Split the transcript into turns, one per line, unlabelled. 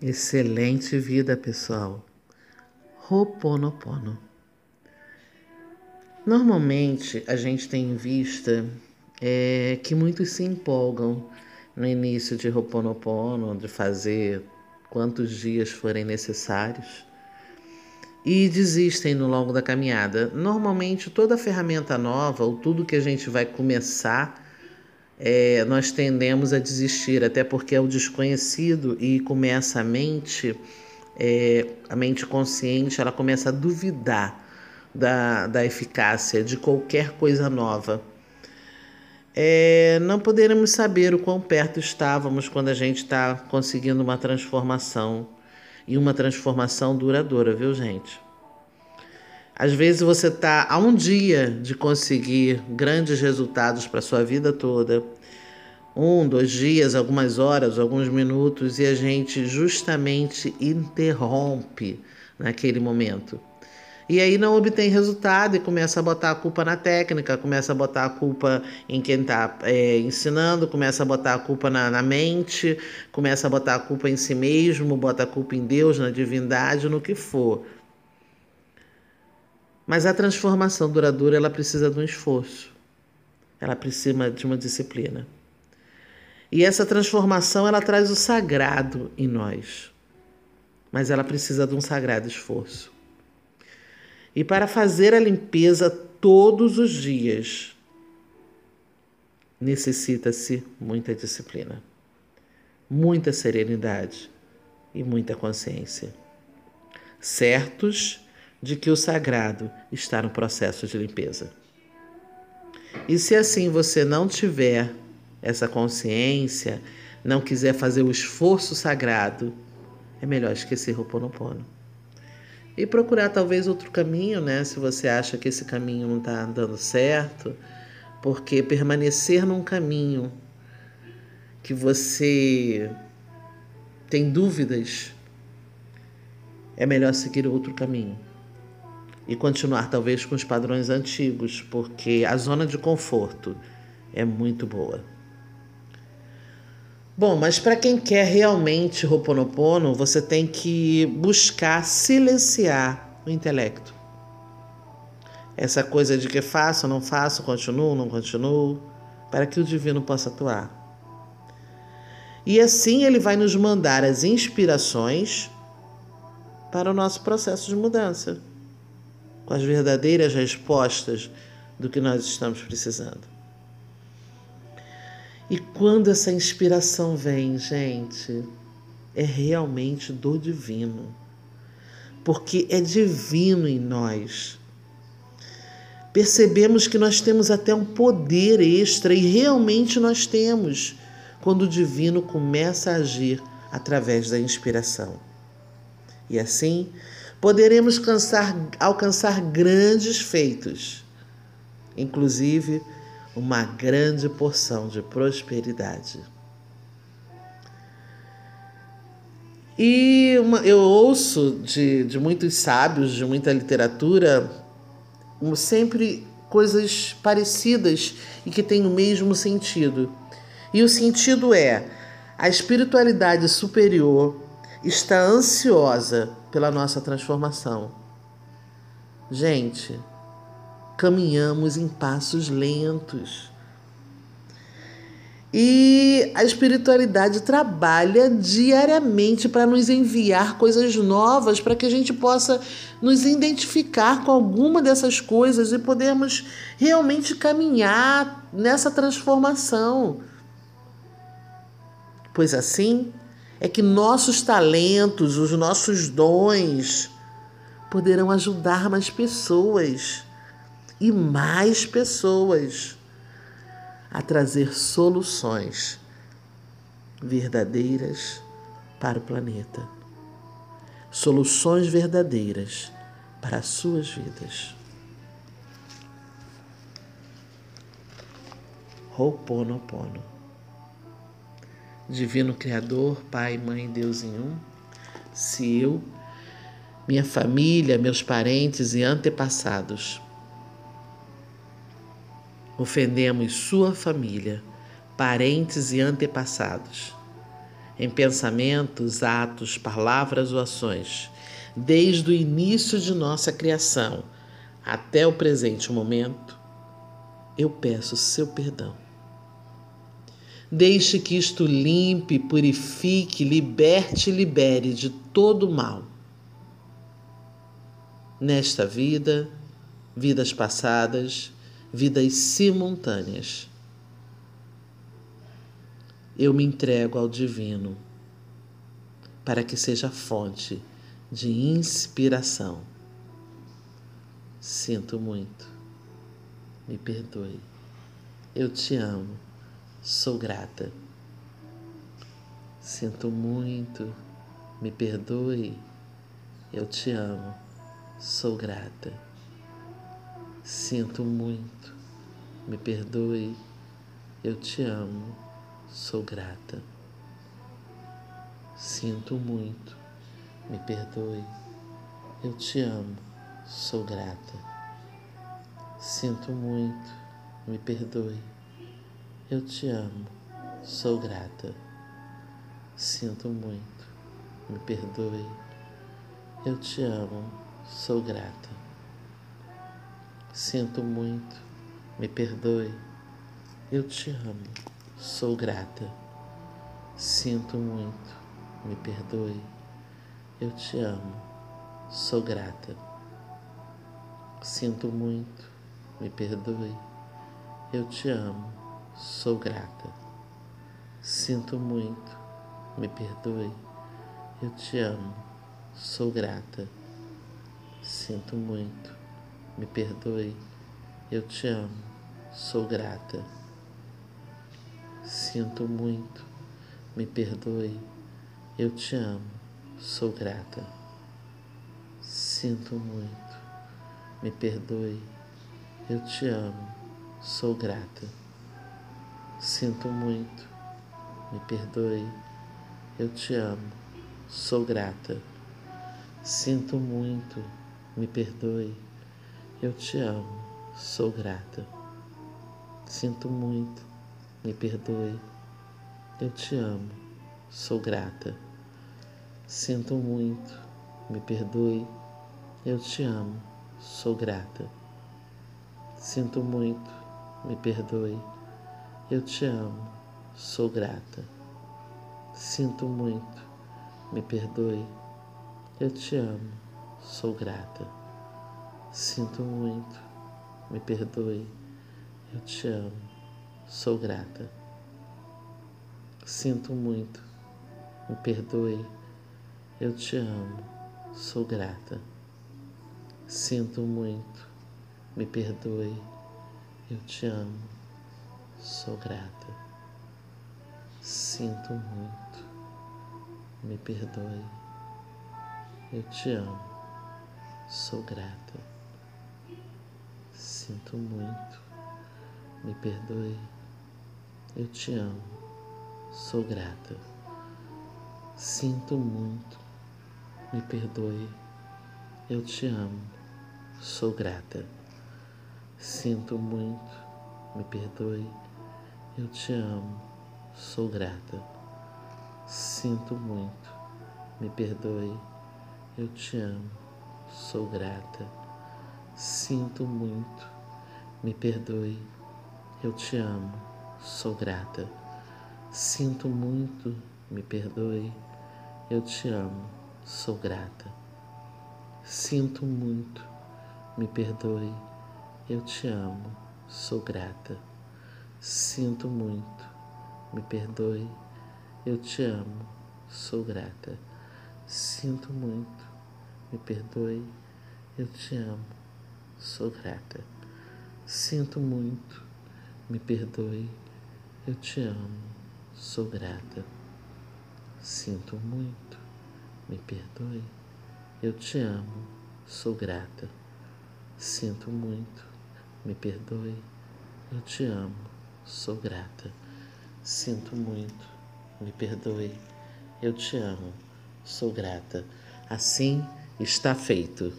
Excelente vida, pessoal. Roponopono. Normalmente a gente tem em vista é, que muitos se empolgam no início de Roponopono, de fazer quantos dias forem necessários e desistem no longo da caminhada. Normalmente toda ferramenta nova ou tudo que a gente vai começar é, nós tendemos a desistir, até porque é o desconhecido e começa a mente, é, a mente consciente, ela começa a duvidar da, da eficácia de qualquer coisa nova. É, não poderemos saber o quão perto estávamos quando a gente está conseguindo uma transformação e uma transformação duradoura, viu, gente? Às vezes você está a um dia de conseguir grandes resultados para sua vida toda, um, dois dias, algumas horas, alguns minutos, e a gente justamente interrompe naquele momento. E aí não obtém resultado e começa a botar a culpa na técnica, começa a botar a culpa em quem está é, ensinando, começa a botar a culpa na, na, mente, começa a botar a culpa em si mesmo, bota a culpa em Deus, na divindade, no que for. Mas a transformação duradoura ela precisa de um esforço. Ela precisa de uma disciplina. E essa transformação ela traz o sagrado em nós. Mas ela precisa de um sagrado esforço. E para fazer a limpeza todos os dias, necessita-se muita disciplina, muita serenidade e muita consciência. Certos de que o sagrado está no processo de limpeza. E se assim você não tiver essa consciência, não quiser fazer o esforço sagrado, é melhor esquecer o Ponopono. E procurar talvez outro caminho, né? Se você acha que esse caminho não está dando certo, porque permanecer num caminho que você tem dúvidas, é melhor seguir outro caminho e continuar talvez com os padrões antigos, porque a zona de conforto é muito boa. Bom, mas para quem quer realmente Ho'oponopono, você tem que buscar silenciar o intelecto. Essa coisa de que faço, não faço, continuo, não continuo, para que o divino possa atuar. E assim ele vai nos mandar as inspirações para o nosso processo de mudança com as verdadeiras respostas do que nós estamos precisando. E quando essa inspiração vem, gente, é realmente do divino. Porque é divino em nós. Percebemos que nós temos até um poder extra e realmente nós temos quando o divino começa a agir através da inspiração. E assim, poderemos alcançar, alcançar grandes feitos, inclusive uma grande porção de prosperidade. E uma, eu ouço de, de muitos sábios, de muita literatura, sempre coisas parecidas e que têm o mesmo sentido. E o sentido é: a espiritualidade superior está ansiosa pela nossa transformação. Gente, caminhamos em passos lentos. E a espiritualidade trabalha diariamente para nos enviar coisas novas, para que a gente possa nos identificar com alguma dessas coisas e podermos realmente caminhar nessa transformação. Pois assim, é que nossos talentos, os nossos dons, poderão ajudar mais pessoas e mais pessoas a trazer soluções verdadeiras para o planeta. Soluções verdadeiras para as suas vidas. Ho'oponopono. Divino Criador, Pai, Mãe, Deus em um, se eu, minha família, meus parentes e antepassados ofendemos sua família, parentes e antepassados, em pensamentos, atos, palavras ou ações, desde o início de nossa criação até o presente momento, eu peço seu perdão. Deixe que isto limpe, purifique, liberte e libere de todo mal. Nesta vida, vidas passadas, vidas simultâneas. Eu me entrego ao Divino para que seja fonte de inspiração. Sinto muito, me perdoe. Eu te amo, sou grata. Sinto muito, me perdoe. Eu te amo, sou grata. Sinto muito, me perdoe, eu te amo, sou grata. Sinto muito, me perdoe, eu te amo, sou grata. Sinto muito, me perdoe, eu te amo, sou grata. Sinto muito, me perdoe, eu te amo, sou grata. Sinto muito, me perdoe. Eu te amo, sou grata. Sinto muito, me perdoe. Eu te amo, sou grata. Sinto muito, me perdoe. Eu te amo, sou grata. Sinto muito, me perdoe. Eu te amo, sou grata. Sinto muito, me perdoe, eu te amo, sou grata. Sinto muito, me perdoe, eu te amo, sou grata. Sinto muito, me perdoe, eu te amo, sou grata. Sinto muito, me perdoe, eu te amo, sou grata. Sinto muito, me perdoe eu te amo, sou grata. Sinto muito, me perdoe. Eu te amo, sou grata. Sinto muito, me perdoe. Eu te amo, sou grata. Sinto muito, me perdoe. Eu te amo, sou grata. Sinto muito, me perdoe. Eu te amo, sou grata. Sinto muito, me perdoe, eu te amo, sou grata. Sinto muito, me perdoe, eu te amo, sou grata. Sinto muito, me perdoe, eu te amo, sou grata. Sinto muito, me perdoe, eu te amo, sou grata. Sinto muito, me perdoe, eu te amo, sou grata. Sinto muito, me perdoe, eu te amo, sou grata. Sinto muito, me perdoe, eu te amo, sou grata. Sinto muito, me perdoe, eu te amo, sou grata. Sinto muito, me perdoe, eu te amo, sou grata. Sinto muito, me perdoe, eu te amo, sou grata. Sinto muito, me perdoe, eu te amo, sou grata. Sinto muito, me perdoe, eu te amo, sou grata. Sinto muito, me perdoe, eu te amo, sou grata. Sinto muito, me perdoe, eu te amo, sou grata. Sinto muito, me perdoe, eu te amo, sou grata. Sinto muito, me perdoe, eu te amo, sou grata. Sinto muito, me perdoe, eu te amo, sou grata. Assim está feito.